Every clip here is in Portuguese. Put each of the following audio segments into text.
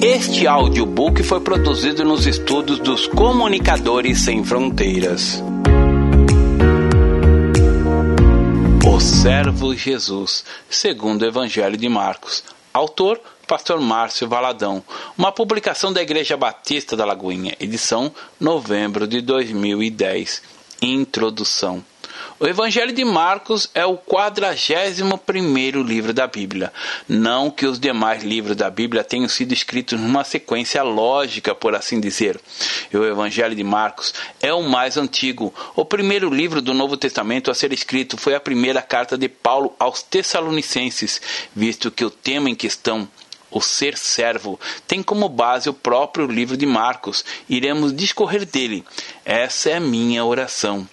Este audiobook foi produzido nos estudos dos Comunicadores Sem Fronteiras. O Servo Jesus, segundo o Evangelho de Marcos. Autor Pastor Márcio Valadão. Uma publicação da Igreja Batista da Lagoinha, edição novembro de 2010. Introdução. O Evangelho de Marcos é o quadragésimo primeiro livro da Bíblia. Não que os demais livros da Bíblia tenham sido escritos numa sequência lógica, por assim dizer. O Evangelho de Marcos é o mais antigo. O primeiro livro do Novo Testamento a ser escrito foi a primeira carta de Paulo aos Tessalonicenses, visto que o tema em questão o ser servo, tem como base o próprio livro de Marcos. Iremos discorrer dele. Essa é a minha oração.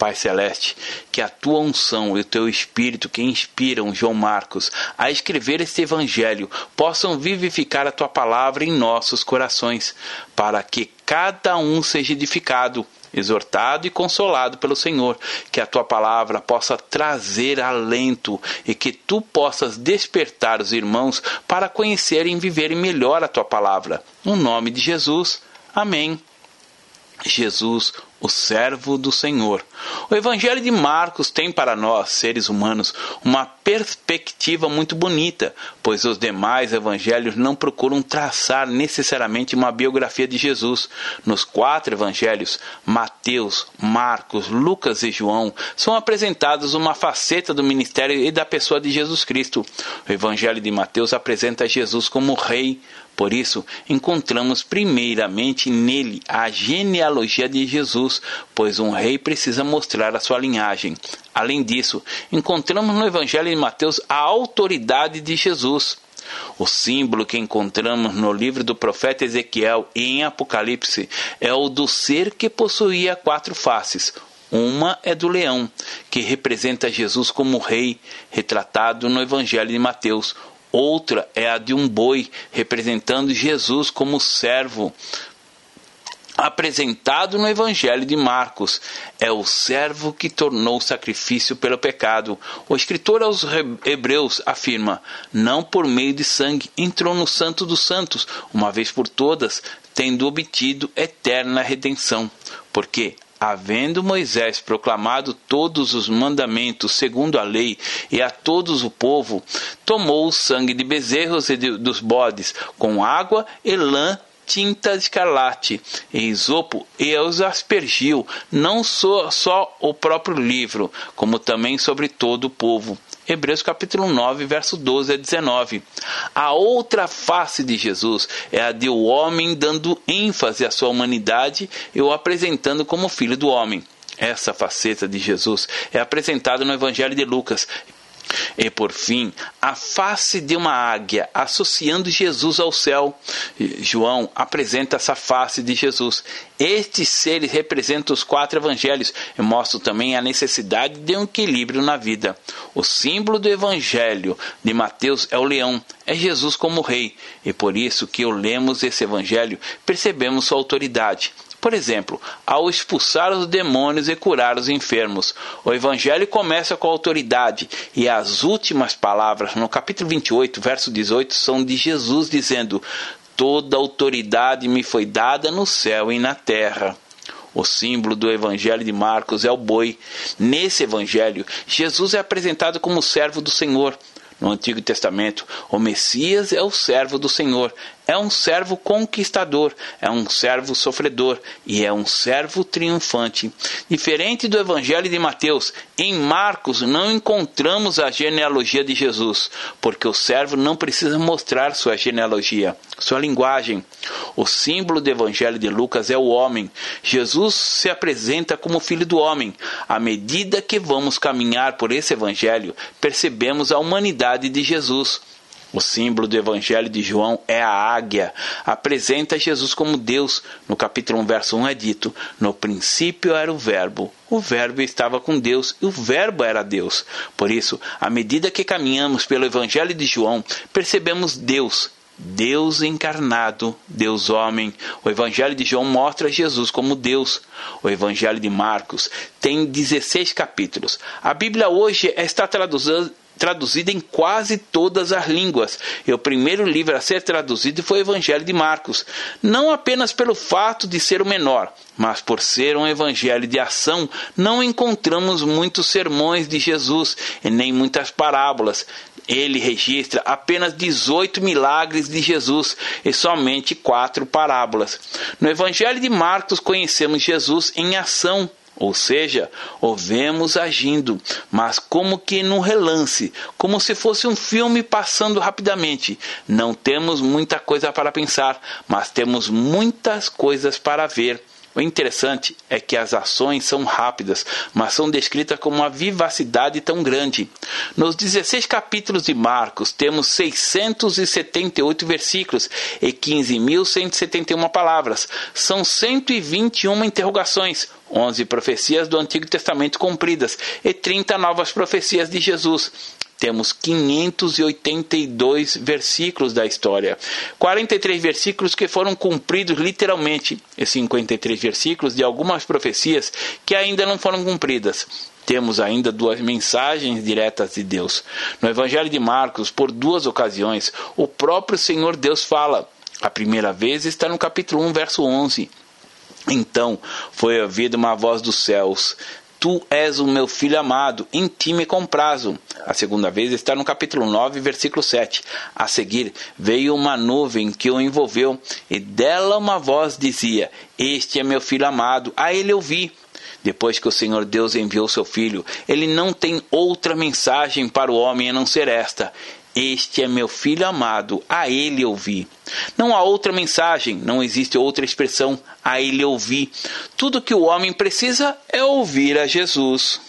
Pai Celeste, que a tua unção e o teu Espírito que inspiram João Marcos a escrever este Evangelho possam vivificar a tua palavra em nossos corações, para que cada um seja edificado, exortado e consolado pelo Senhor, que a tua palavra possa trazer alento e que tu possas despertar os irmãos para conhecerem e viverem melhor a tua palavra. No nome de Jesus. Amém. Jesus, o servo do Senhor. O Evangelho de Marcos tem para nós, seres humanos, uma perspectiva muito bonita, pois os demais evangelhos não procuram traçar necessariamente uma biografia de Jesus. Nos quatro evangelhos, Mateus, Marcos, Lucas e João, são apresentados uma faceta do ministério e da pessoa de Jesus Cristo. O Evangelho de Mateus apresenta Jesus como rei, por isso, encontramos primeiramente nele a genealogia de Jesus, pois um rei precisa mostrar a sua linhagem. Além disso, encontramos no Evangelho de Mateus a autoridade de Jesus. O símbolo que encontramos no livro do profeta Ezequiel e em Apocalipse é o do ser que possuía quatro faces. Uma é do leão, que representa Jesus como rei, retratado no Evangelho de Mateus. Outra é a de um boi, representando Jesus como servo, apresentado no Evangelho de Marcos. É o servo que tornou sacrifício pelo pecado. O escritor aos Hebreus afirma: não por meio de sangue entrou no Santo dos Santos, uma vez por todas, tendo obtido eterna redenção. Porque havendo Moisés proclamado todos os mandamentos segundo a lei e a todos o povo, tomou o sangue de bezerros e de, dos bodes com água e lã tinta escarlate e isopo e os aspergiu, não só, só o próprio livro, como também sobre todo o povo. Hebreus capítulo 9, verso 12 a 19. A outra face de Jesus é a de o homem dando ênfase à sua humanidade e o apresentando como filho do homem. Essa faceta de Jesus é apresentada no Evangelho de Lucas, e por fim, a face de uma águia, associando Jesus ao céu. João apresenta essa face de Jesus. Estes seres representam os quatro evangelhos e mostram também a necessidade de um equilíbrio na vida. O símbolo do evangelho de Mateus é o leão, é Jesus como rei, e por isso que ao lemos esse evangelho percebemos sua autoridade. Por exemplo, ao expulsar os demônios e curar os enfermos. O evangelho começa com autoridade e as últimas palavras no capítulo 28, verso 18 são de Jesus dizendo: Toda autoridade me foi dada no céu e na terra. O símbolo do Evangelho de Marcos é o boi. Nesse Evangelho, Jesus é apresentado como servo do Senhor. No Antigo Testamento, o Messias é o servo do Senhor, é um servo conquistador, é um servo sofredor e é um servo triunfante. Diferente do Evangelho de Mateus, em Marcos não encontramos a genealogia de Jesus, porque o servo não precisa mostrar sua genealogia, sua linguagem. O símbolo do Evangelho de Lucas é o homem. Jesus se apresenta como filho do homem. À medida que vamos caminhar por esse Evangelho, percebemos a humanidade de Jesus. O símbolo do Evangelho de João é a águia. Apresenta Jesus como Deus. No capítulo 1, verso 1 é dito: No princípio era o Verbo. O Verbo estava com Deus e o Verbo era Deus. Por isso, à medida que caminhamos pelo Evangelho de João, percebemos Deus Deus encarnado, Deus homem. O Evangelho de João mostra Jesus como Deus. O Evangelho de Marcos tem 16 capítulos. A Bíblia hoje está traduzida em quase todas as línguas. E o primeiro livro a ser traduzido foi o Evangelho de Marcos, não apenas pelo fato de ser o menor, mas por ser um evangelho de ação, não encontramos muitos sermões de Jesus e nem muitas parábolas. Ele registra apenas 18 milagres de Jesus e somente quatro parábolas. No Evangelho de Marcos conhecemos Jesus em ação, ou seja, o vemos agindo, mas como que num relance, como se fosse um filme passando rapidamente. Não temos muita coisa para pensar, mas temos muitas coisas para ver. O interessante é que as ações são rápidas, mas são descritas com uma vivacidade tão grande. Nos 16 capítulos de Marcos, temos 678 versículos e 15.171 palavras. São 121 interrogações, 11 profecias do Antigo Testamento cumpridas e 30 novas profecias de Jesus temos 582 versículos da história. 43 versículos que foram cumpridos literalmente, e 53 versículos de algumas profecias que ainda não foram cumpridas. Temos ainda duas mensagens diretas de Deus. No Evangelho de Marcos, por duas ocasiões, o próprio Senhor Deus fala. A primeira vez está no capítulo 1, verso 11. Então foi ouvida uma voz dos céus: Tu és o meu filho amado, em ti me comprazo. A segunda vez está no capítulo 9, versículo 7. A seguir, veio uma nuvem que o envolveu, e dela uma voz dizia: Este é meu filho amado, a ele ouvi. Depois que o Senhor Deus enviou seu filho, ele não tem outra mensagem para o homem a não ser esta: este é meu filho amado, a ele ouvi. Não há outra mensagem, não existe outra expressão, a ele ouvi. Tudo que o homem precisa é ouvir a Jesus.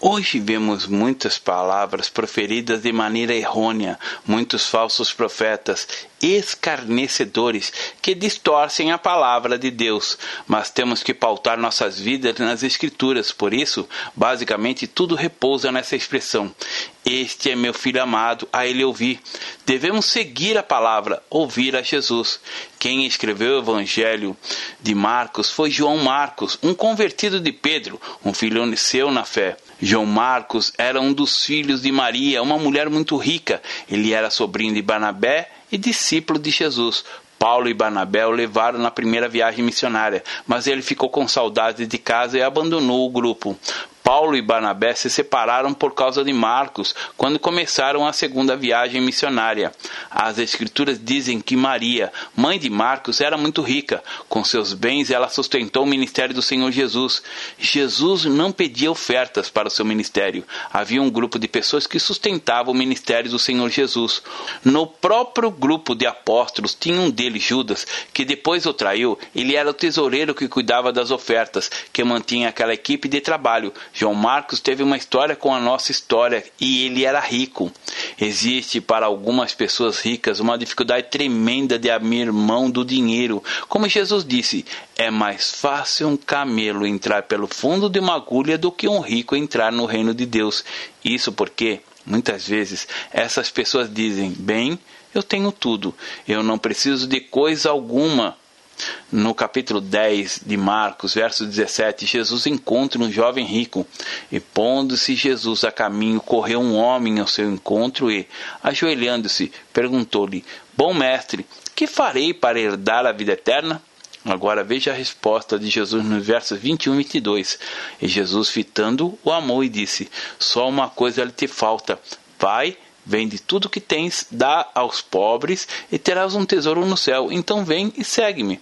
Hoje vemos muitas palavras proferidas de maneira errônea, muitos falsos profetas, escarnecedores, que distorcem a palavra de Deus. Mas temos que pautar nossas vidas nas Escrituras, por isso, basicamente, tudo repousa nessa expressão. Este é meu filho amado, a ele ouvi. Devemos seguir a palavra, ouvir a Jesus. Quem escreveu o Evangelho de Marcos foi João Marcos, um convertido de Pedro, um filho seu na fé. João Marcos era um dos filhos de Maria, uma mulher muito rica. Ele era sobrinho de Barnabé e discípulo de Jesus. Paulo e Barnabé o levaram na primeira viagem missionária, mas ele ficou com saudade de casa e abandonou o grupo. Paulo e Barnabé se separaram por causa de Marcos quando começaram a segunda viagem missionária. As Escrituras dizem que Maria, mãe de Marcos, era muito rica. Com seus bens, ela sustentou o ministério do Senhor Jesus. Jesus não pedia ofertas para o seu ministério. Havia um grupo de pessoas que sustentavam o ministério do Senhor Jesus. No próprio grupo de apóstolos tinha um deles, Judas, que depois o traiu. Ele era o tesoureiro que cuidava das ofertas, que mantinha aquela equipe de trabalho. João Marcos teve uma história com a nossa história e ele era rico. Existe para algumas pessoas ricas uma dificuldade tremenda de abrir mão do dinheiro. Como Jesus disse, é mais fácil um camelo entrar pelo fundo de uma agulha do que um rico entrar no reino de Deus. Isso porque, muitas vezes, essas pessoas dizem: bem, eu tenho tudo, eu não preciso de coisa alguma no capítulo 10 de Marcos, verso 17, Jesus encontra um jovem rico e, pondo-se Jesus a caminho, correu um homem ao seu encontro e, ajoelhando-se, perguntou-lhe: Bom mestre, que farei para herdar a vida eterna? Agora veja a resposta de Jesus nos versos 21 e 22. E Jesus, fitando, o amou e disse: Só uma coisa lhe te falta. Vai, vende tudo que tens, dá aos pobres e terás um tesouro no céu. Então vem e segue-me.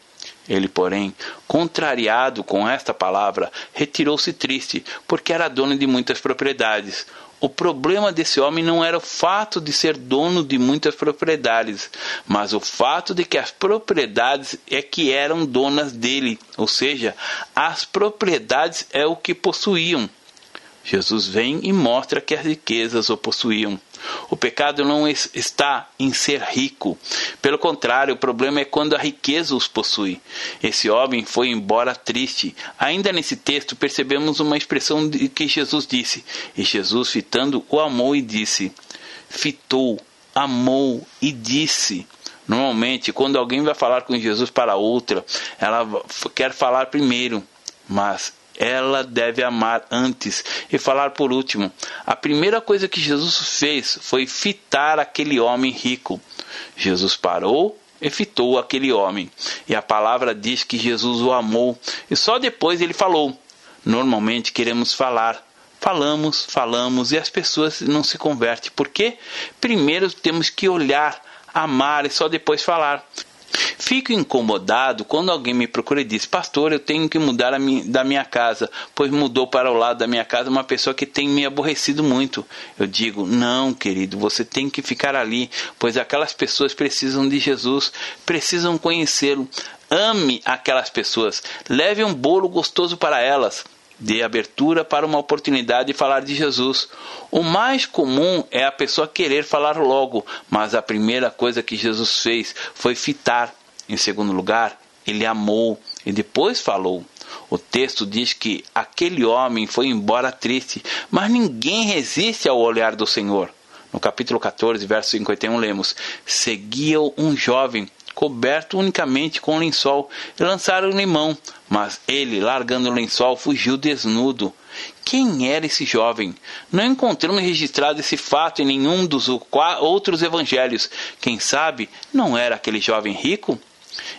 Ele, porém, contrariado com esta palavra, retirou-se triste, porque era dono de muitas propriedades. O problema desse homem não era o fato de ser dono de muitas propriedades, mas o fato de que as propriedades é que eram donas dele, ou seja, as propriedades é o que possuíam. Jesus vem e mostra que as riquezas o possuíam. O pecado não está em ser rico. Pelo contrário, o problema é quando a riqueza os possui. Esse homem foi embora triste. Ainda nesse texto percebemos uma expressão de que Jesus disse. E Jesus, fitando, o amou e disse. Fitou, amou e disse. Normalmente, quando alguém vai falar com Jesus para outra, ela quer falar primeiro, mas ela deve amar antes e falar por último. A primeira coisa que Jesus fez foi fitar aquele homem rico. Jesus parou e fitou aquele homem. E a palavra diz que Jesus o amou. E só depois ele falou. Normalmente queremos falar. Falamos, falamos e as pessoas não se convertem. Por quê? Primeiro temos que olhar, amar e só depois falar. Fico incomodado quando alguém me procura e diz: Pastor, eu tenho que mudar minha, da minha casa, pois mudou para o lado da minha casa uma pessoa que tem me aborrecido muito. Eu digo: Não, querido, você tem que ficar ali, pois aquelas pessoas precisam de Jesus, precisam conhecê-lo. Ame aquelas pessoas, leve um bolo gostoso para elas. Dê abertura para uma oportunidade de falar de Jesus. O mais comum é a pessoa querer falar logo, mas a primeira coisa que Jesus fez foi fitar. Em segundo lugar, ele amou e depois falou. O texto diz que aquele homem foi embora triste, mas ninguém resiste ao olhar do Senhor. No capítulo 14, verso 51, lemos: Seguia um jovem coberto unicamente com lençol, e lançaram limão, mas ele, largando o lençol, fugiu desnudo. Quem era esse jovem? Não encontramos registrado esse fato em nenhum dos outros evangelhos. Quem sabe não era aquele jovem rico?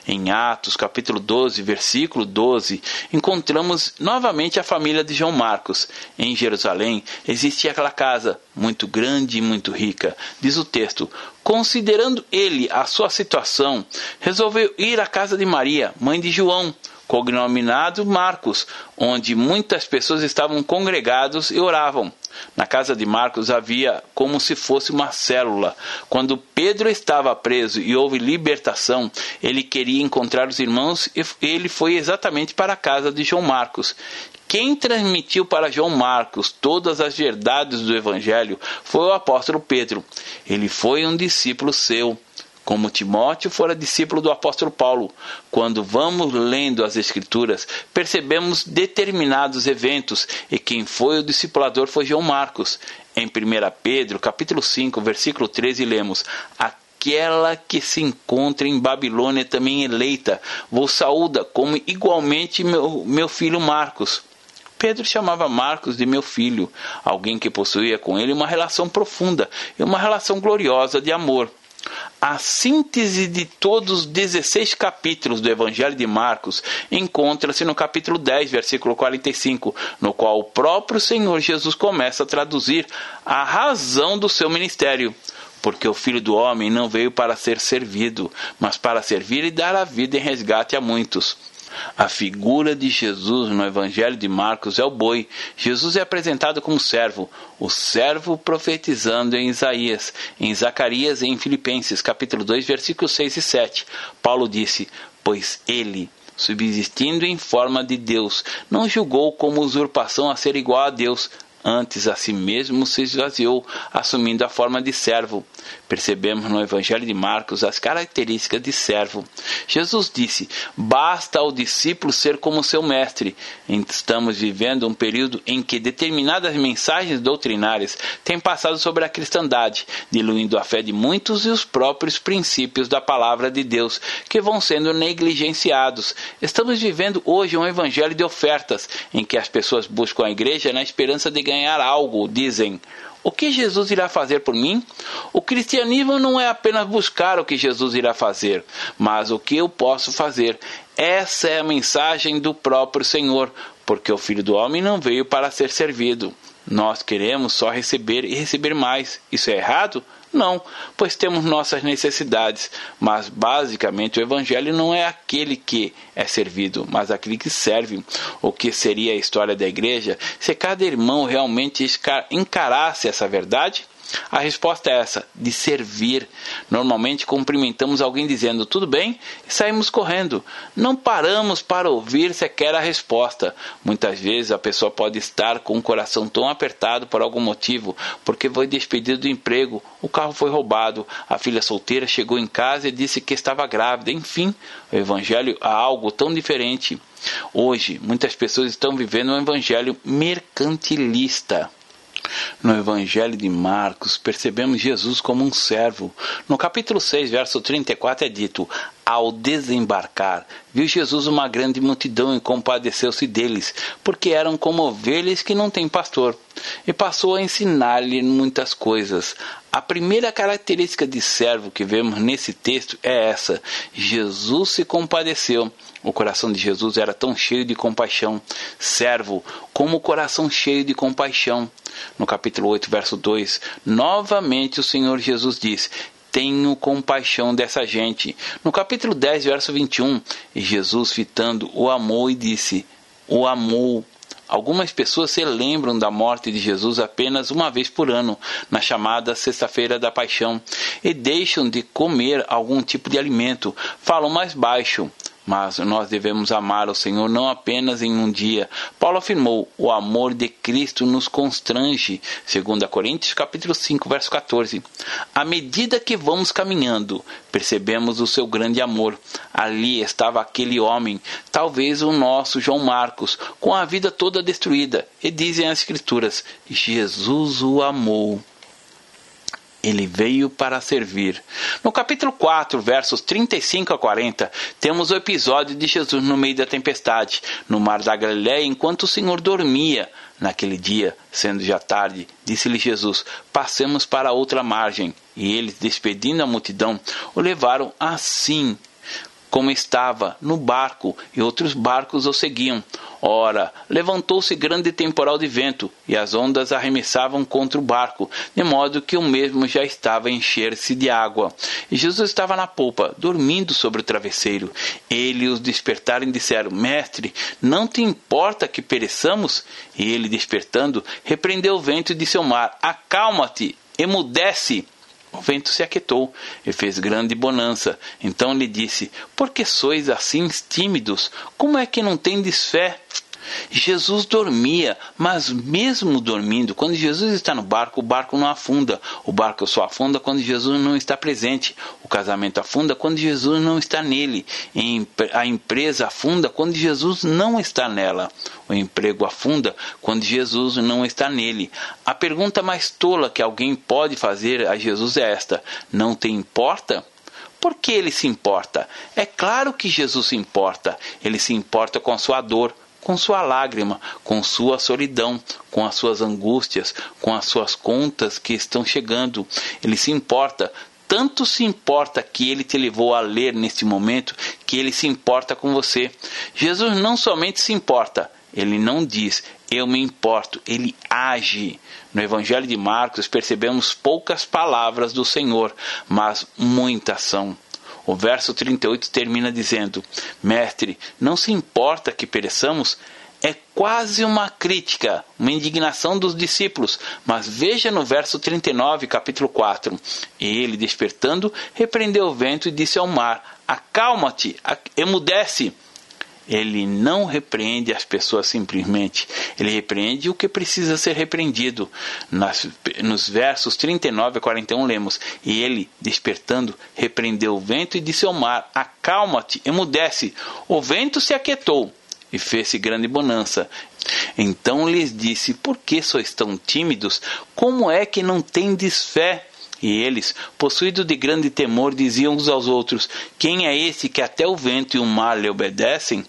Em Atos, capítulo 12, versículo 12, encontramos novamente a família de João Marcos. Em Jerusalém existia aquela casa, muito grande e muito rica. Diz o texto: Considerando ele a sua situação, resolveu ir à casa de Maria, mãe de João, cognominado Marcos, onde muitas pessoas estavam congregados e oravam. Na casa de Marcos havia como se fosse uma célula. Quando Pedro estava preso e houve libertação, ele queria encontrar os irmãos e ele foi exatamente para a casa de João Marcos. Quem transmitiu para João Marcos todas as verdades do Evangelho foi o apóstolo Pedro. Ele foi um discípulo seu como Timóteo fora discípulo do apóstolo Paulo. Quando vamos lendo as Escrituras, percebemos determinados eventos e quem foi o discipulador foi João Marcos. Em 1 Pedro, capítulo 5, versículo 13, lemos: aquela que se encontra em Babilônia também eleita, vos saúda, como igualmente meu, meu filho Marcos. Pedro chamava Marcos de meu filho, alguém que possuía com ele uma relação profunda e uma relação gloriosa de amor. A síntese de todos os 16 capítulos do Evangelho de Marcos encontra-se no capítulo 10, versículo 45, no qual o próprio Senhor Jesus começa a traduzir a razão do seu ministério. Porque o Filho do Homem não veio para ser servido, mas para servir e dar a vida em resgate a muitos. A figura de Jesus no Evangelho de Marcos é o boi. Jesus é apresentado como servo, o servo profetizando em Isaías, em Zacarias e em Filipenses, capítulo 2, versículos 6 e 7. Paulo disse: Pois ele, subsistindo em forma de Deus, não julgou como usurpação a ser igual a Deus, Antes a si mesmo se esvaziou, assumindo a forma de servo. Percebemos no Evangelho de Marcos as características de servo. Jesus disse: Basta ao discípulo ser como seu mestre. Estamos vivendo um período em que determinadas mensagens doutrinárias têm passado sobre a cristandade, diluindo a fé de muitos e os próprios princípios da palavra de Deus, que vão sendo negligenciados. Estamos vivendo hoje um evangelho de ofertas, em que as pessoas buscam a igreja na esperança de ganhar algo, dizem. O que Jesus irá fazer por mim? O cristianismo não é apenas buscar o que Jesus irá fazer, mas o que eu posso fazer. Essa é a mensagem do próprio Senhor, porque o Filho do Homem não veio para ser servido. Nós queremos só receber e receber mais. Isso é errado? Não, pois temos nossas necessidades, mas basicamente o Evangelho não é aquele que é servido, mas aquele que serve. O que seria a história da igreja se cada irmão realmente encarasse essa verdade? A resposta é essa, de servir. Normalmente cumprimentamos alguém dizendo tudo bem e saímos correndo. Não paramos para ouvir sequer a resposta. Muitas vezes a pessoa pode estar com o coração tão apertado por algum motivo, porque foi despedido do emprego, o carro foi roubado, a filha solteira chegou em casa e disse que estava grávida. Enfim, o evangelho é algo tão diferente. Hoje, muitas pessoas estão vivendo um evangelho mercantilista. No Evangelho de Marcos, percebemos Jesus como um servo. No capítulo 6, verso 34 é dito: Ao desembarcar, viu Jesus uma grande multidão e compadeceu-se deles, porque eram como ovelhas que não têm pastor. E passou a ensinar-lhe muitas coisas. A primeira característica de servo que vemos nesse texto é essa: Jesus se compadeceu. O coração de Jesus era tão cheio de compaixão, servo, como o coração cheio de compaixão. No capítulo 8, verso 2, novamente o Senhor Jesus diz: tenho compaixão dessa gente. No capítulo 10, verso 21, Jesus, fitando, o amou e disse: O amou. Algumas pessoas se lembram da morte de Jesus apenas uma vez por ano, na chamada Sexta-feira da Paixão, e deixam de comer algum tipo de alimento, falam mais baixo. Mas nós devemos amar o Senhor não apenas em um dia. Paulo afirmou: "O amor de Cristo nos constrange", segundo Coríntios capítulo 5, verso 14. À medida que vamos caminhando, percebemos o seu grande amor. Ali estava aquele homem, talvez o nosso João Marcos, com a vida toda destruída, e dizem as escrituras: Jesus o amou ele veio para servir. No capítulo 4, versos 35 a 40, temos o episódio de Jesus no meio da tempestade, no mar da Galiléia, enquanto o Senhor dormia. Naquele dia, sendo já tarde, disse-lhe Jesus: Passemos para outra margem. E eles, despedindo a multidão, o levaram assim como estava no barco, e outros barcos o seguiam. Ora, levantou-se grande temporal de vento, e as ondas arremessavam contra o barco, de modo que o mesmo já estava a encher-se de água. E Jesus estava na polpa, dormindo sobre o travesseiro. Ele os despertaram e disseram: Mestre, não te importa que pereçamos? E ele, despertando, repreendeu o vento e disse ao mar: Acalma-te, emudece. O vento se aquietou e fez grande bonança. Então lhe disse: Por que sois assim tímidos? Como é que não tendes fé? Jesus dormia, mas mesmo dormindo, quando Jesus está no barco, o barco não afunda. O barco só afunda quando Jesus não está presente. O casamento afunda quando Jesus não está nele. A empresa afunda quando Jesus não está nela. O emprego afunda quando Jesus não está nele. A pergunta mais tola que alguém pode fazer a Jesus é esta: Não te importa? Por que ele se importa? É claro que Jesus se importa. Ele se importa com a sua dor, com sua lágrima, com sua solidão, com as suas angústias, com as suas contas que estão chegando. Ele se importa, tanto se importa que ele te levou a ler neste momento, que ele se importa com você. Jesus não somente se importa, ele não diz eu me importo, ele age. No Evangelho de Marcos percebemos poucas palavras do Senhor, mas muita ação. O verso 38 termina dizendo: Mestre, não se importa que pereçamos? É quase uma crítica, uma indignação dos discípulos. Mas veja no verso 39, capítulo 4. E ele, despertando, repreendeu o vento e disse ao mar: Acalma-te, emudece. Ele não repreende as pessoas simplesmente, ele repreende o que precisa ser repreendido. Nas, nos versos 39 a 41 lemos: E ele, despertando, repreendeu o vento e disse ao mar: Acalma-te, emudece. O vento se aquietou e fez-se grande bonança. Então lhes disse: Por que sois tão tímidos? Como é que não tendes fé? E eles, possuídos de grande temor, diziam uns aos outros: Quem é esse que até o vento e o mar lhe obedecem?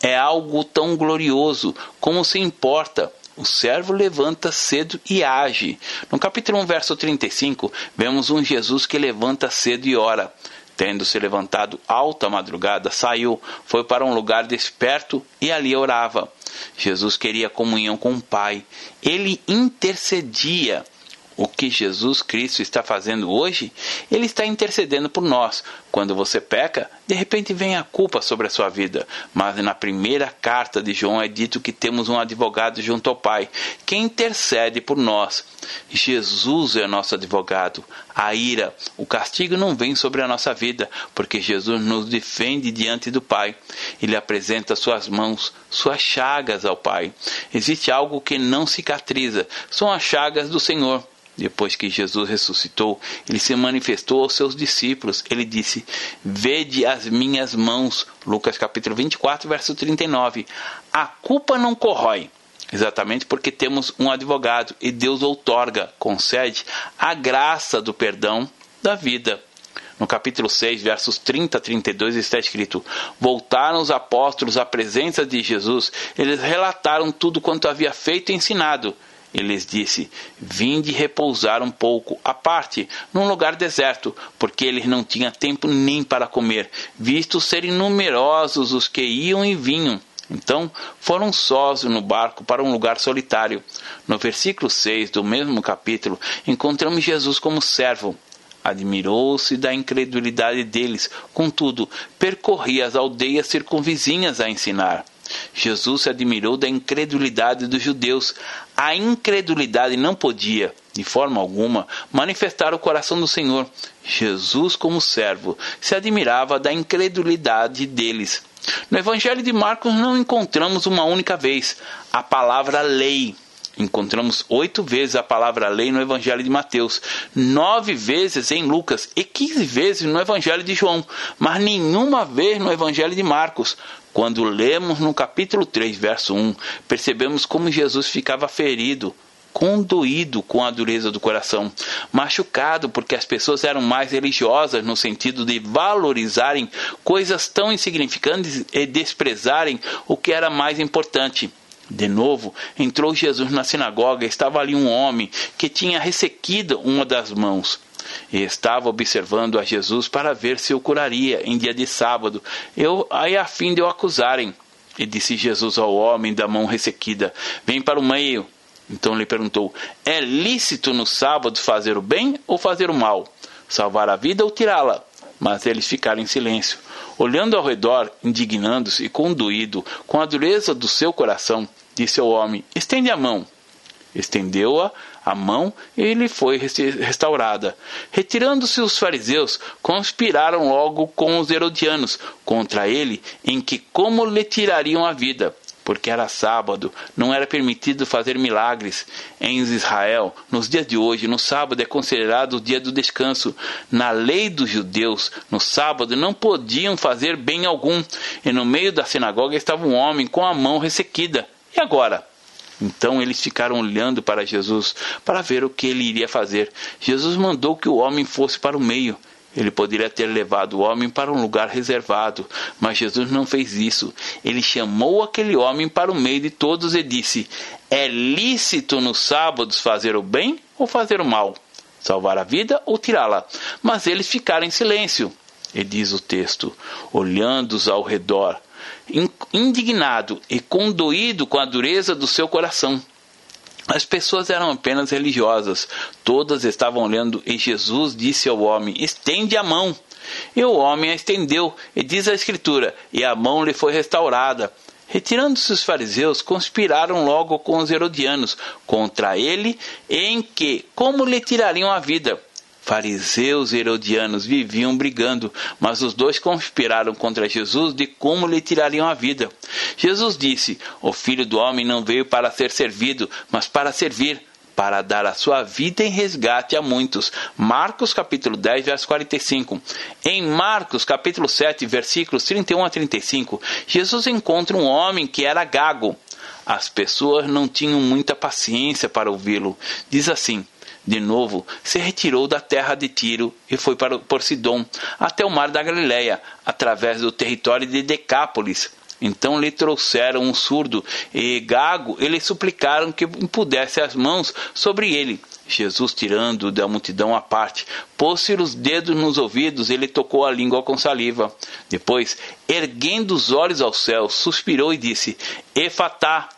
É algo tão glorioso, como se importa. O servo levanta cedo e age. No capítulo 1, verso 35, vemos um Jesus que levanta cedo e ora. Tendo se levantado alta madrugada, saiu, foi para um lugar desperto e ali orava. Jesus queria comunhão com o Pai. Ele intercedia o que Jesus Cristo está fazendo hoje, ele está intercedendo por nós. Quando você peca, de repente vem a culpa sobre a sua vida. Mas na primeira carta de João é dito que temos um advogado junto ao Pai, que intercede por nós. Jesus é nosso advogado. A ira, o castigo não vem sobre a nossa vida, porque Jesus nos defende diante do Pai. Ele apresenta suas mãos, suas chagas ao Pai. Existe algo que não cicatriza, são as chagas do Senhor. Depois que Jesus ressuscitou, ele se manifestou aos seus discípulos. Ele disse: Vede as minhas mãos. Lucas capítulo 24, verso 39. A culpa não corrói. exatamente porque temos um advogado e Deus outorga, concede a graça do perdão da vida. No capítulo 6, versos 30 a 32, está escrito: Voltaram os apóstolos à presença de Jesus, eles relataram tudo quanto havia feito e ensinado. Ele lhes disse: Vinde repousar um pouco, à parte, num lugar deserto, porque eles não tinham tempo nem para comer, visto serem numerosos os que iam e vinham. Então foram sós no barco para um lugar solitário. No versículo 6 do mesmo capítulo, encontramos Jesus como servo Admirou-se da incredulidade deles, contudo, percorria as aldeias circunvizinhas a ensinar. Jesus se admirou da incredulidade dos judeus. A incredulidade não podia, de forma alguma, manifestar o coração do Senhor. Jesus, como servo, se admirava da incredulidade deles. No Evangelho de Marcos não encontramos uma única vez a palavra lei Encontramos oito vezes a palavra lei no Evangelho de Mateus, nove vezes em Lucas e quinze vezes no Evangelho de João, mas nenhuma vez no Evangelho de Marcos. Quando lemos no capítulo 3, verso 1, percebemos como Jesus ficava ferido, condoído com a dureza do coração, machucado porque as pessoas eram mais religiosas no sentido de valorizarem coisas tão insignificantes e desprezarem o que era mais importante de novo, entrou Jesus na sinagoga e estava ali um homem que tinha ressequido uma das mãos. E estava observando a Jesus para ver se o curaria em dia de sábado, eu, aí a fim de o acusarem. E disse Jesus ao homem da mão ressequida: Vem para o meio. Então lhe perguntou: É lícito no sábado fazer o bem ou fazer o mal? Salvar a vida ou tirá-la? Mas eles ficaram em silêncio. Olhando ao redor, indignando-se e conduído com a dureza do seu coração, disse ao homem: Estende a mão. Estendeu-a a mão e lhe foi restaurada. Retirando-se os fariseus, conspiraram logo com os herodianos contra ele, em que como lhe tirariam a vida porque era sábado, não era permitido fazer milagres. Em Israel, nos dias de hoje, no sábado é considerado o dia do descanso. Na lei dos judeus, no sábado não podiam fazer bem algum, e no meio da sinagoga estava um homem com a mão ressequida. E agora? Então eles ficaram olhando para Jesus para ver o que ele iria fazer. Jesus mandou que o homem fosse para o meio. Ele poderia ter levado o homem para um lugar reservado, mas Jesus não fez isso. Ele chamou aquele homem para o meio de todos e disse: É lícito nos sábados fazer o bem ou fazer o mal? Salvar a vida ou tirá-la? Mas eles ficaram em silêncio. E diz o texto: olhando-os ao redor, indignado e condoído com a dureza do seu coração. As pessoas eram apenas religiosas, todas estavam olhando, e Jesus disse ao homem: Estende a mão. E o homem a estendeu, e diz a Escritura: E a mão lhe foi restaurada. Retirando-se os fariseus, conspiraram logo com os herodianos contra ele, em que como lhe tirariam a vida. Fariseus e herodianos viviam brigando, mas os dois conspiraram contra Jesus de como lhe tirariam a vida. Jesus disse: O filho do homem não veio para ser servido, mas para servir para dar a sua vida em resgate a muitos. Marcos capítulo 10, verso 45. Em Marcos capítulo 7, versículos 31 a 35, Jesus encontra um homem que era gago. As pessoas não tinham muita paciência para ouvi-lo. Diz assim: de novo, se retirou da terra de Tiro e foi para por Sidom, até o mar da Galileia, através do território de Decápolis. Então lhe trouxeram um surdo e gago e lhe suplicaram que impudesse as mãos sobre ele. Jesus, tirando da multidão à parte, pôs-se os dedos nos ouvidos e lhe tocou a língua com saliva. Depois, erguendo os olhos ao céu, suspirou e disse: Efatá,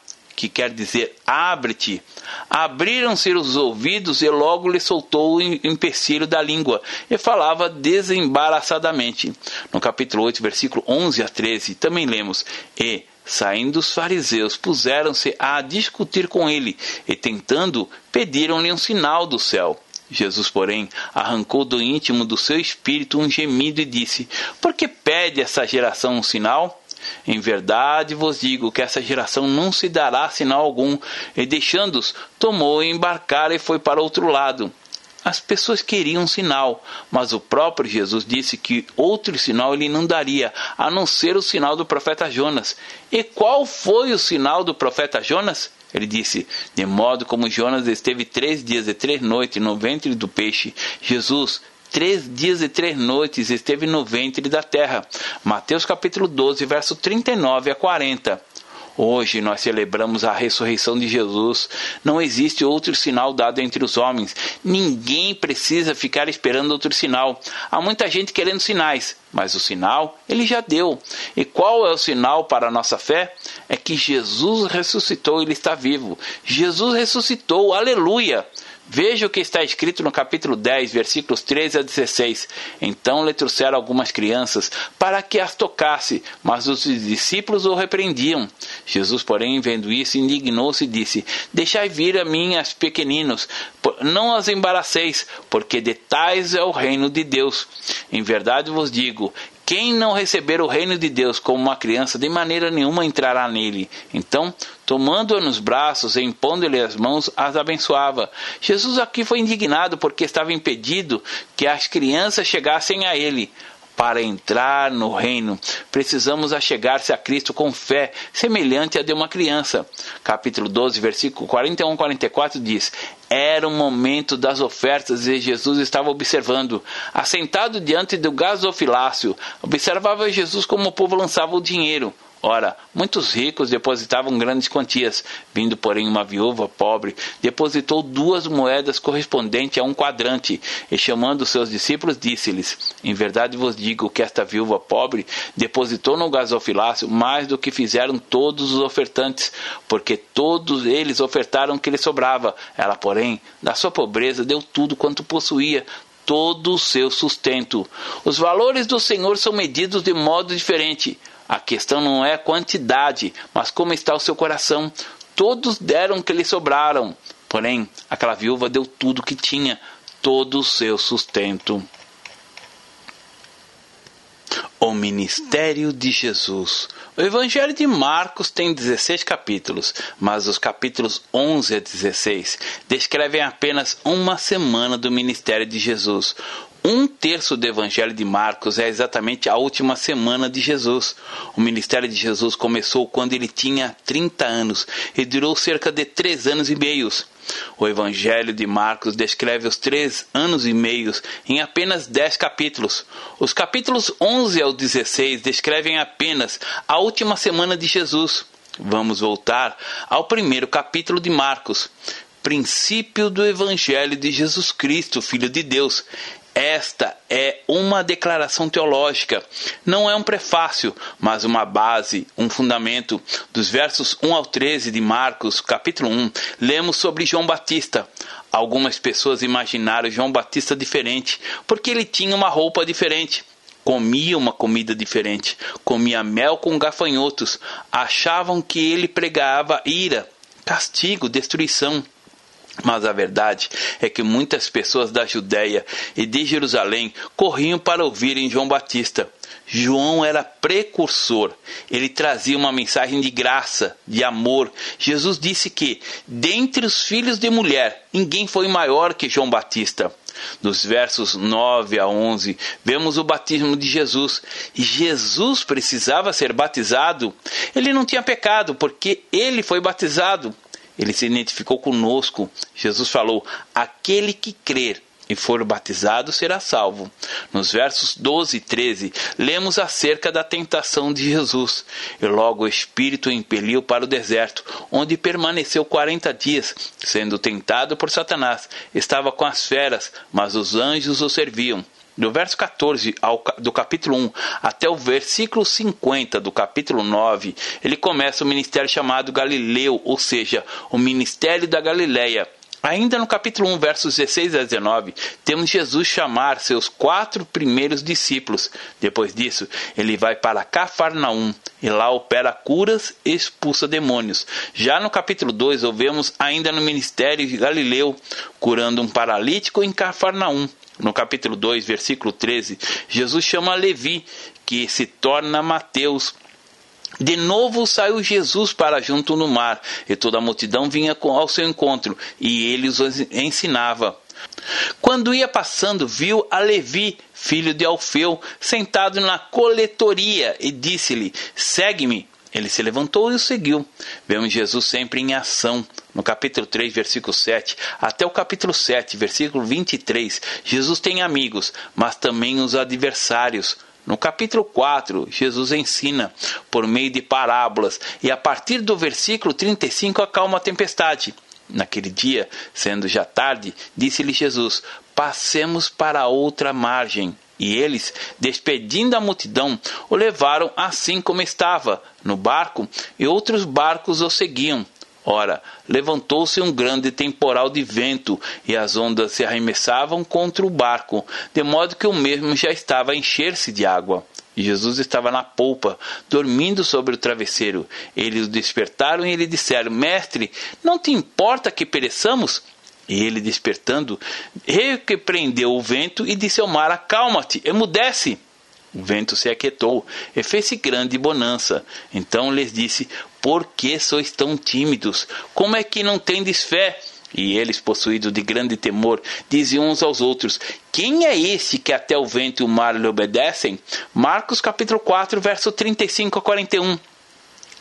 que quer dizer abre-te. Abriram-se os ouvidos e logo lhe soltou o empecilho da língua e falava desembaraçadamente. No capítulo 8, versículo 11 a 13, também lemos: E Saindo os fariseus, puseram-se a discutir com ele e, tentando, pediram-lhe um sinal do céu. Jesus, porém, arrancou do íntimo do seu espírito um gemido e disse: Por que pede essa geração um sinal? Em verdade vos digo que essa geração não se dará sinal algum. E deixando-os, tomou e embarcar e foi para outro lado. As pessoas queriam um sinal, mas o próprio Jesus disse que outro sinal ele não daria, a não ser o sinal do profeta Jonas. E qual foi o sinal do profeta Jonas? Ele disse: De modo como Jonas esteve três dias e três noites no ventre do peixe, Jesus três dias e três noites esteve no ventre da terra. Mateus capítulo 12, verso 39 a 40. Hoje nós celebramos a ressurreição de Jesus. Não existe outro sinal dado entre os homens. Ninguém precisa ficar esperando outro sinal. Há muita gente querendo sinais, mas o sinal ele já deu. E qual é o sinal para a nossa fé? É que Jesus ressuscitou, ele está vivo. Jesus ressuscitou, aleluia! Veja o que está escrito no capítulo 10, versículos 13 a 16. Então lhe trouxeram algumas crianças para que as tocasse, mas os discípulos o repreendiam. Jesus, porém, vendo isso, indignou-se e disse: Deixai vir a mim as pequeninos, não as embaraceis, porque de tais é o reino de Deus. Em verdade vos digo quem não receber o reino de Deus como uma criança, de maneira nenhuma entrará nele. Então, tomando-a nos braços e impondo-lhe as mãos, as abençoava. Jesus aqui foi indignado porque estava impedido que as crianças chegassem a ele. Para entrar no reino, precisamos achegar-se a Cristo com fé, semelhante à de uma criança. Capítulo 12, versículo 41 44 diz: Era o momento das ofertas e Jesus estava observando. Assentado diante do gasofilácio, observava Jesus como o povo lançava o dinheiro. Ora, muitos ricos depositavam grandes quantias, vindo, porém, uma viúva pobre, depositou duas moedas correspondentes a um quadrante, e chamando seus discípulos, disse-lhes: Em verdade vos digo que esta viúva pobre depositou no gasofilácio mais do que fizeram todos os ofertantes, porque todos eles ofertaram o que lhe sobrava. Ela, porém, da sua pobreza, deu tudo quanto possuía, todo o seu sustento. Os valores do Senhor são medidos de modo diferente. A questão não é a quantidade, mas como está o seu coração. Todos deram o que lhe sobraram. Porém, aquela viúva deu tudo o que tinha, todo o seu sustento. O ministério de Jesus. O Evangelho de Marcos tem 16 capítulos, mas os capítulos 11 a 16 descrevem apenas uma semana do ministério de Jesus. Um terço do Evangelho de Marcos é exatamente a última semana de Jesus. O ministério de Jesus começou quando ele tinha 30 anos e durou cerca de três anos e meios. O Evangelho de Marcos descreve os três anos e meios em apenas dez capítulos. Os capítulos 11 ao 16 descrevem apenas a última semana de Jesus. Vamos voltar ao primeiro capítulo de Marcos princípio do Evangelho de Jesus Cristo, Filho de Deus. Esta é uma declaração teológica, não é um prefácio, mas uma base, um fundamento. Dos versos 1 ao 13 de Marcos, capítulo 1, lemos sobre João Batista. Algumas pessoas imaginaram João Batista diferente, porque ele tinha uma roupa diferente comia uma comida diferente, comia mel com gafanhotos, achavam que ele pregava ira, castigo, destruição. Mas a verdade é que muitas pessoas da Judéia e de Jerusalém corriam para ouvirem João Batista. João era precursor, ele trazia uma mensagem de graça, de amor. Jesus disse que, dentre os filhos de mulher, ninguém foi maior que João Batista. Nos versos 9 a 11, vemos o batismo de Jesus. Jesus precisava ser batizado. Ele não tinha pecado, porque ele foi batizado. Ele se identificou conosco. Jesus falou: Aquele que crer e for batizado será salvo. Nos versos 12 e 13, lemos acerca da tentação de Jesus. E logo o Espírito o impeliu para o deserto, onde permaneceu quarenta dias, sendo tentado por Satanás. Estava com as feras, mas os anjos o serviam do verso 14 ao, do capítulo 1 até o versículo 50 do capítulo 9, ele começa o ministério chamado Galileu, ou seja, o ministério da Galileia. Ainda no capítulo 1, versos 16 a 19, temos Jesus chamar seus quatro primeiros discípulos. Depois disso, ele vai para Cafarnaum e lá opera curas e expulsa demônios. Já no capítulo 2, ouvemos ainda no ministério de Galileu, curando um paralítico em Cafarnaum no capítulo 2, versículo 13, Jesus chama Levi, que se torna Mateus. De novo saiu Jesus para junto no mar, e toda a multidão vinha ao seu encontro, e ele os ensinava. Quando ia passando, viu a Levi, filho de Alfeu, sentado na coletoria, e disse-lhe: Segue-me. Ele se levantou e o seguiu. Vemos Jesus sempre em ação. No capítulo 3, versículo 7, até o capítulo 7, versículo 23, Jesus tem amigos, mas também os adversários. No capítulo 4, Jesus ensina por meio de parábolas e a partir do versículo 35 acalma a tempestade. Naquele dia, sendo já tarde, disse-lhe Jesus: Passemos para outra margem. E eles, despedindo a multidão, o levaram assim como estava, no barco, e outros barcos o seguiam. Ora, levantou-se um grande temporal de vento, e as ondas se arremessavam contra o barco, de modo que o mesmo já estava a encher-se de água. Jesus estava na polpa, dormindo sobre o travesseiro. Eles o despertaram e lhe disseram: Mestre, não te importa que pereçamos? E ele, despertando, repreendeu o vento e disse ao mar: Acalma-te, emudece. O vento se aquietou e fez-se grande bonança. Então lhes disse: Por que sois tão tímidos? Como é que não tendes fé? E eles, possuídos de grande temor, diziam uns aos outros: Quem é esse que até o vento e o mar lhe obedecem? Marcos capítulo 4, verso 35 a 41.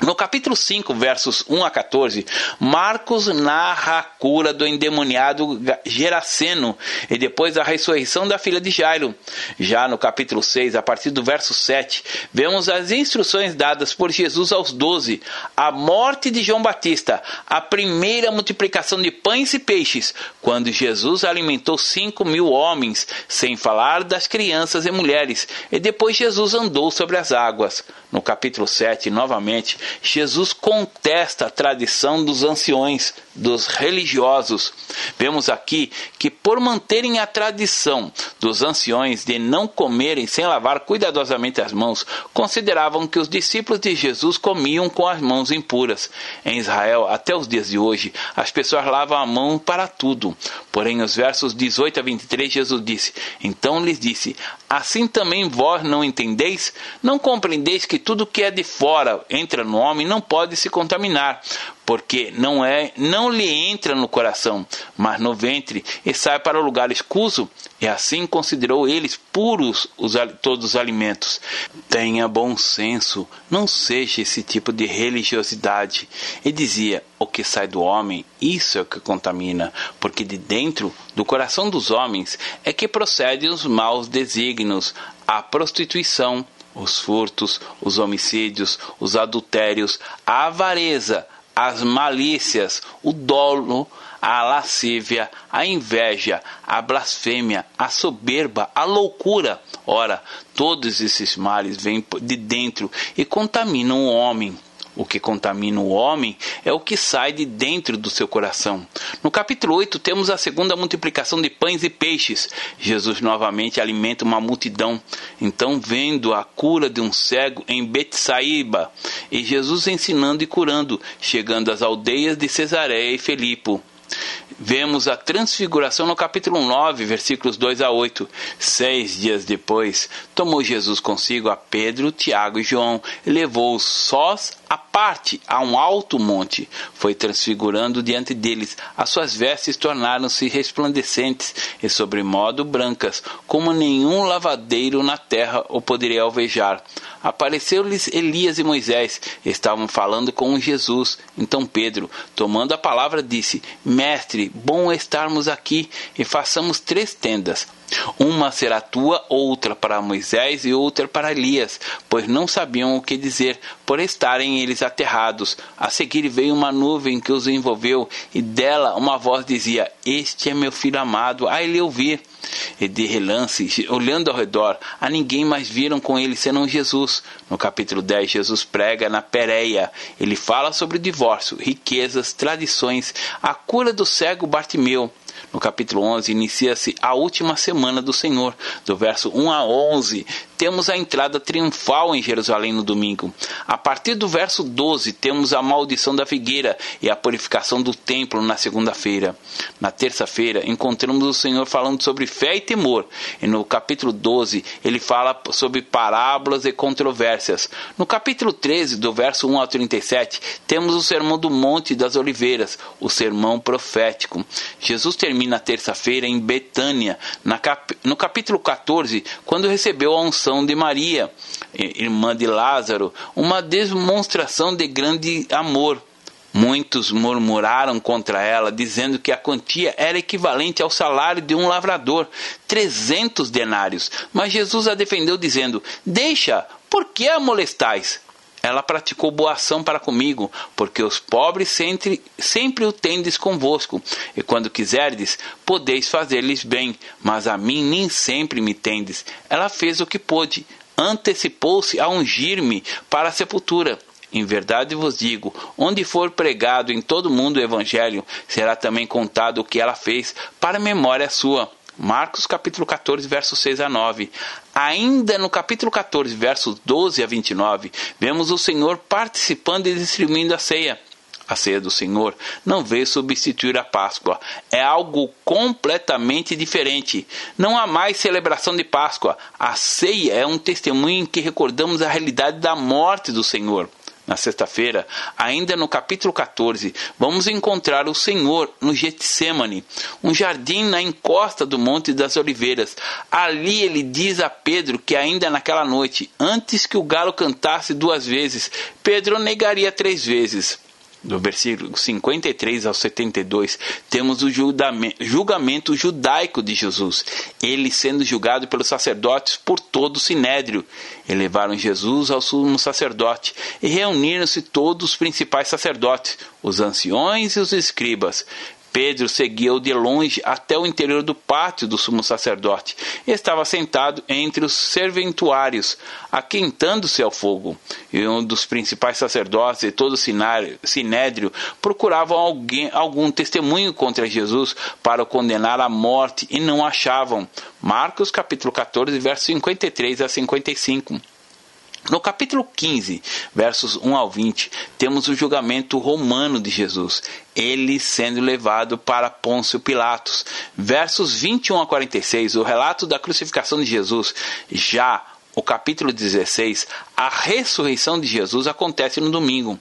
No capítulo 5, versos 1 a 14, Marcos narra a cura do endemoniado Geraceno e depois a ressurreição da filha de Jairo. Já no capítulo 6, a partir do verso 7, vemos as instruções dadas por Jesus aos doze, a morte de João Batista, a primeira multiplicação de pães e peixes, quando Jesus alimentou cinco mil homens, sem falar das crianças e mulheres, e depois Jesus andou sobre as águas. No capítulo 7, novamente, Jesus contesta a tradição dos anciões, dos religiosos. Vemos aqui que, por manterem a tradição dos anciões de não comerem sem lavar cuidadosamente as mãos, consideravam que os discípulos de Jesus comiam com as mãos impuras. Em Israel, até os dias de hoje, as pessoas lavam a mão para tudo. Porém, os versos 18 a 23, Jesus disse: Então lhes disse: Assim também vós não entendeis? Não compreendeis que tudo que é de fora entra no homem não pode se contaminar, porque não é, não lhe entra no coração, mas no ventre e sai para o lugar escuso, e assim considerou eles puros os, todos os alimentos. Tenha bom senso, não seja esse tipo de religiosidade. E dizia: o que sai do homem, isso é o que contamina, porque de dentro do coração dos homens é que procedem os maus desígnios, a prostituição, os furtos, os homicídios, os adultérios, a avareza, as malícias, o dolo, a lascívia, a inveja, a blasfêmia, a soberba, a loucura. Ora, todos esses males vêm de dentro e contaminam o homem. O que contamina o homem é o que sai de dentro do seu coração. No capítulo 8 temos a segunda multiplicação de pães e peixes. Jesus novamente alimenta uma multidão. Então, vendo a cura de um cego em Betsaíba, e Jesus ensinando e curando, chegando às aldeias de Cesareia e Filipe vemos a transfiguração no capítulo 9, versículos 2 a 8. Seis dias depois, tomou Jesus consigo a Pedro, Tiago e João e levou-os sós à parte a um alto monte. Foi transfigurando diante deles. As suas vestes tornaram-se resplandecentes e sobremodo brancas, como nenhum lavadeiro na terra o poderia alvejar. Apareceu-lhes Elias e Moisés, estavam falando com Jesus. Então Pedro, tomando a palavra, disse: Mestre, bom estarmos aqui e façamos três tendas uma será tua, outra para Moisés e outra para Elias, pois não sabiam o que dizer, por estarem eles aterrados. A seguir veio uma nuvem que os envolveu, e dela uma voz dizia: Este é meu filho amado, a ele ouvir. E de relance, olhando ao redor, a ninguém mais viram com ele senão Jesus. No capítulo 10, Jesus prega na Pérea. Ele fala sobre o divórcio, riquezas, tradições, a cura do cego Bartimeu no capítulo 11, inicia-se a última semana do Senhor, do verso 1 a 11, temos a entrada triunfal em Jerusalém no domingo. A partir do verso 12, temos a maldição da figueira e a purificação do templo na segunda-feira. Na terça-feira, encontramos o Senhor falando sobre fé e temor. E no capítulo 12, ele fala sobre parábolas e controvérsias. No capítulo 13, do verso 1 ao 37, temos o sermão do Monte das Oliveiras, o sermão profético. Jesus termina a terça-feira em Betânia, no capítulo 14, quando recebeu a unção ressurreição de Maria, irmã de Lázaro, uma demonstração de grande amor. Muitos murmuraram contra ela, dizendo que a quantia era equivalente ao salário de um lavrador, trezentos denários. Mas Jesus a defendeu, dizendo: Deixa, por que a molestais? Ela praticou boa ação para comigo, porque os pobres sempre, sempre o tendes convosco, e quando quiserdes, podeis fazer-lhes bem, mas a mim nem sempre me tendes. Ela fez o que pôde, antecipou-se a ungir-me para a sepultura. Em verdade vos digo: onde for pregado em todo o mundo o Evangelho, será também contado o que ela fez, para memória sua. Marcos capítulo 14, versos 6 a 9. Ainda no capítulo 14, versos 12 a 29, vemos o Senhor participando e distribuindo a ceia. A ceia do Senhor não veio substituir a Páscoa. É algo completamente diferente. Não há mais celebração de Páscoa. A ceia é um testemunho em que recordamos a realidade da morte do Senhor na sexta-feira, ainda no capítulo 14, vamos encontrar o Senhor no Getsemane, um jardim na encosta do Monte das Oliveiras. Ali ele diz a Pedro que ainda naquela noite, antes que o galo cantasse duas vezes, Pedro negaria três vezes do versículo 53 ao 72, temos o julgamento judaico de Jesus, ele sendo julgado pelos sacerdotes por todo o sinédrio. Elevaram Jesus ao sumo sacerdote e reuniram-se todos os principais sacerdotes, os anciões e os escribas. Pedro seguiu de longe até o interior do pátio do sumo sacerdote. Estava sentado entre os serventuários, aquentando-se ao fogo. E um dos principais sacerdotes e todo o sinédrio procuravam alguém, algum testemunho contra Jesus para o condenar à morte e não achavam. Marcos capítulo 14, versos 53 a 55. No capítulo 15, versos 1 ao 20, temos o julgamento romano de Jesus, ele sendo levado para Pôncio Pilatos. Versos 21 a 46, o relato da crucificação de Jesus. Já o capítulo 16, a ressurreição de Jesus acontece no domingo.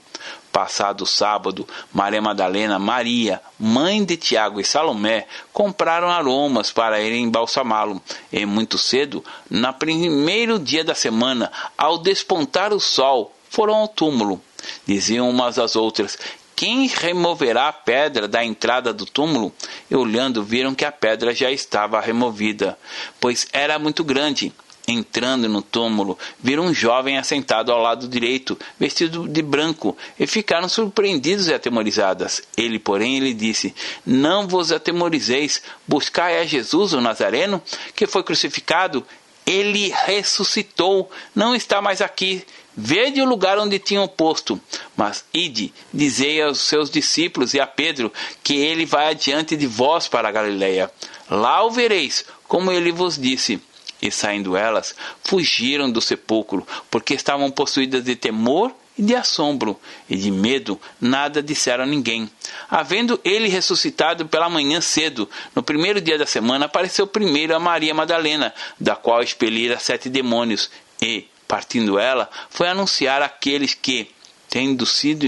Passado sábado, Maria Madalena, Maria, mãe de Tiago e Salomé, compraram aromas para irem embalsamá-lo. E muito cedo, no primeiro dia da semana, ao despontar o sol, foram ao túmulo. Diziam umas às outras: Quem removerá a pedra da entrada do túmulo? E olhando, viram que a pedra já estava removida, pois era muito grande. Entrando no túmulo, viram um jovem assentado ao lado direito, vestido de branco, e ficaram surpreendidos e atemorizadas. Ele, porém, lhe disse: Não vos atemorizeis, buscai a Jesus, o Nazareno, que foi crucificado. Ele ressuscitou, não está mais aqui. Vede o lugar onde tinham posto. Mas ide, dizei aos seus discípulos e a Pedro que ele vai adiante de vós para a Galileia. Lá o vereis, como ele vos disse. E saindo elas, fugiram do sepulcro, porque estavam possuídas de temor e de assombro, e de medo nada disseram a ninguém. Havendo ele ressuscitado pela manhã cedo, no primeiro dia da semana, apareceu primeiro a Maria Madalena, da qual expelira sete demônios, e, partindo ela, foi anunciar àqueles que, tendo sido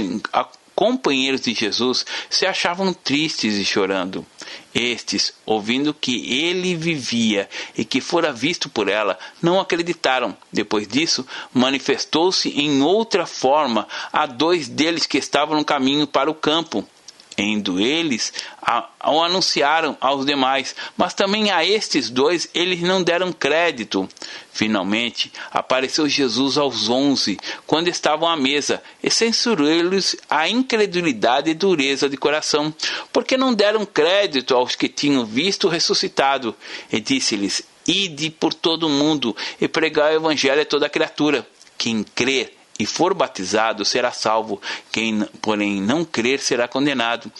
companheiros de Jesus se achavam tristes e chorando. Estes, ouvindo que ele vivia e que fora visto por ela, não acreditaram. Depois disso, manifestou-se em outra forma a dois deles que estavam no caminho para o campo. Indo eles, o anunciaram aos demais, mas também a estes dois eles não deram crédito. Finalmente, apareceu Jesus aos onze, quando estavam à mesa, e censurou-lhes a incredulidade e dureza de coração, porque não deram crédito aos que tinham visto ressuscitado. E disse-lhes: Ide por todo o mundo e pregai o evangelho a toda criatura. Quem crer e for batizado será salvo, quem, porém, não crer será condenado.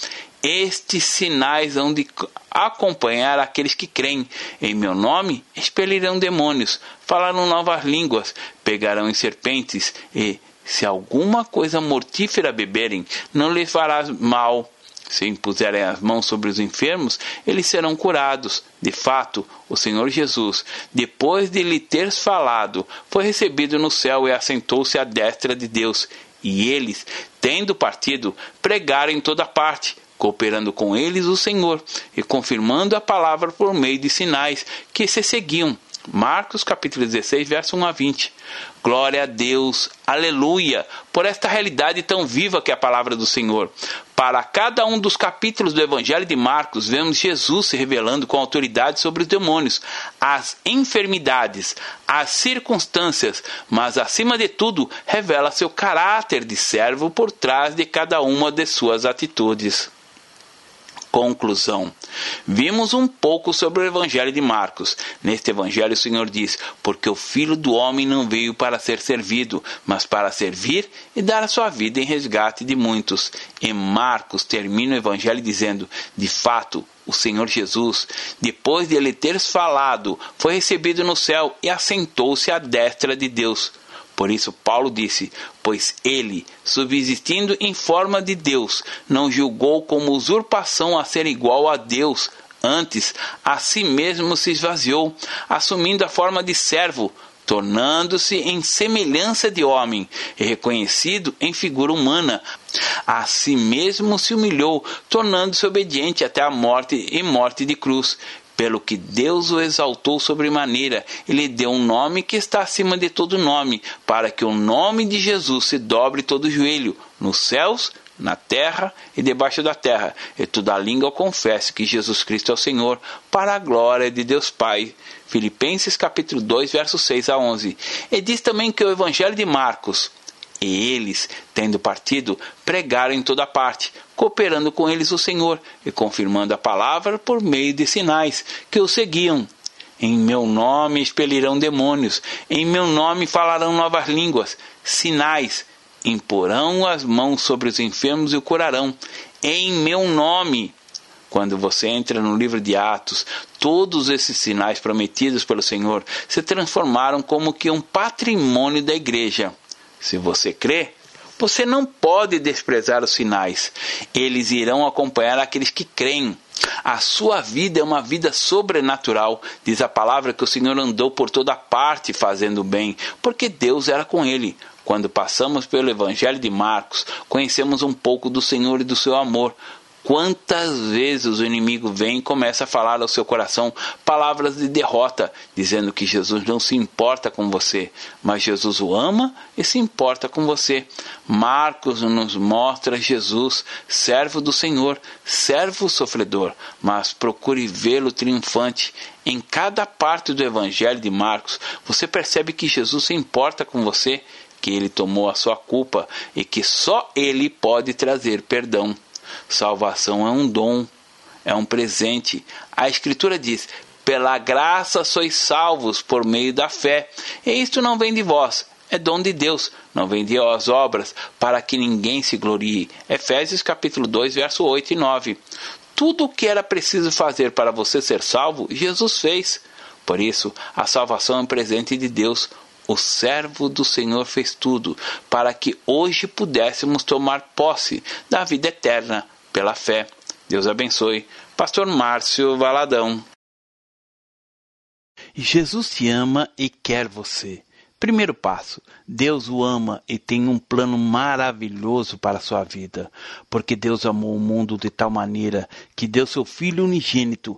Estes sinais hão de acompanhar aqueles que creem. Em meu nome expelirão demônios, falarão novas línguas, pegarão em serpentes e, se alguma coisa mortífera beberem, não lhes fará mal se impuserem as mãos sobre os enfermos, eles serão curados. De fato, o Senhor Jesus, depois de lhe ter falado, foi recebido no céu e assentou-se à destra de Deus. E eles, tendo partido, pregaram em toda parte, cooperando com eles o Senhor e confirmando a palavra por meio de sinais que se seguiam. Marcos capítulo 16, verso 1 a 20. Glória a Deus, aleluia, por esta realidade tão viva que é a palavra do Senhor. Para cada um dos capítulos do Evangelho de Marcos, vemos Jesus se revelando com autoridade sobre os demônios, as enfermidades, as circunstâncias, mas acima de tudo, revela seu caráter de servo por trás de cada uma de suas atitudes. Conclusão. Vimos um pouco sobre o Evangelho de Marcos. Neste Evangelho, o Senhor diz: Porque o Filho do Homem não veio para ser servido, mas para servir e dar a sua vida em resgate de muitos. E Marcos termina o Evangelho dizendo: De fato, o Senhor Jesus, depois de ele ter falado, foi recebido no céu e assentou-se à destra de Deus. Por isso, Paulo disse: Pois ele, subsistindo em forma de Deus, não julgou como usurpação a ser igual a Deus. Antes, a si mesmo se esvaziou, assumindo a forma de servo, tornando-se em semelhança de homem, e reconhecido em figura humana. A si mesmo se humilhou, tornando-se obediente até a morte e morte de cruz pelo que Deus o exaltou sobremaneira e lhe deu um nome que está acima de todo nome, para que o nome de Jesus se dobre todo o joelho, nos céus, na terra e debaixo da terra, e toda língua confesse que Jesus Cristo é o Senhor, para a glória de Deus Pai. Filipenses capítulo 2, versos 6 a 11. E diz também que o evangelho de Marcos, e eles, tendo partido, pregaram em toda parte, cooperando com eles o Senhor e confirmando a palavra por meio de sinais que o seguiam. Em meu nome expelirão demônios, em meu nome falarão novas línguas, sinais, imporão as mãos sobre os enfermos e o curarão. Em meu nome. Quando você entra no livro de Atos, todos esses sinais prometidos pelo Senhor se transformaram como que um patrimônio da igreja. Se você crê, você não pode desprezar os sinais. Eles irão acompanhar aqueles que creem. A sua vida é uma vida sobrenatural. Diz a palavra que o Senhor andou por toda parte fazendo bem, porque Deus era com ele. Quando passamos pelo Evangelho de Marcos, conhecemos um pouco do Senhor e do seu amor. Quantas vezes o inimigo vem e começa a falar ao seu coração palavras de derrota, dizendo que Jesus não se importa com você, mas Jesus o ama e se importa com você. Marcos nos mostra Jesus, servo do Senhor, servo sofredor, mas procure vê-lo triunfante. Em cada parte do Evangelho de Marcos, você percebe que Jesus se importa com você, que ele tomou a sua culpa e que só ele pode trazer perdão. Salvação é um dom, é um presente. A Escritura diz: pela graça sois salvos por meio da fé. E isto não vem de vós, é dom de Deus, não vem de as obras, para que ninguém se glorie. Efésios capítulo 2, verso 8 e 9. Tudo o que era preciso fazer para você ser salvo, Jesus fez. Por isso, a salvação é um presente de Deus. O servo do Senhor fez tudo para que hoje pudéssemos tomar posse da vida eterna pela fé. Deus abençoe. Pastor Márcio Valadão. Jesus te ama e quer você. Primeiro passo: Deus o ama e tem um plano maravilhoso para a sua vida, porque Deus amou o mundo de tal maneira que deu seu Filho unigênito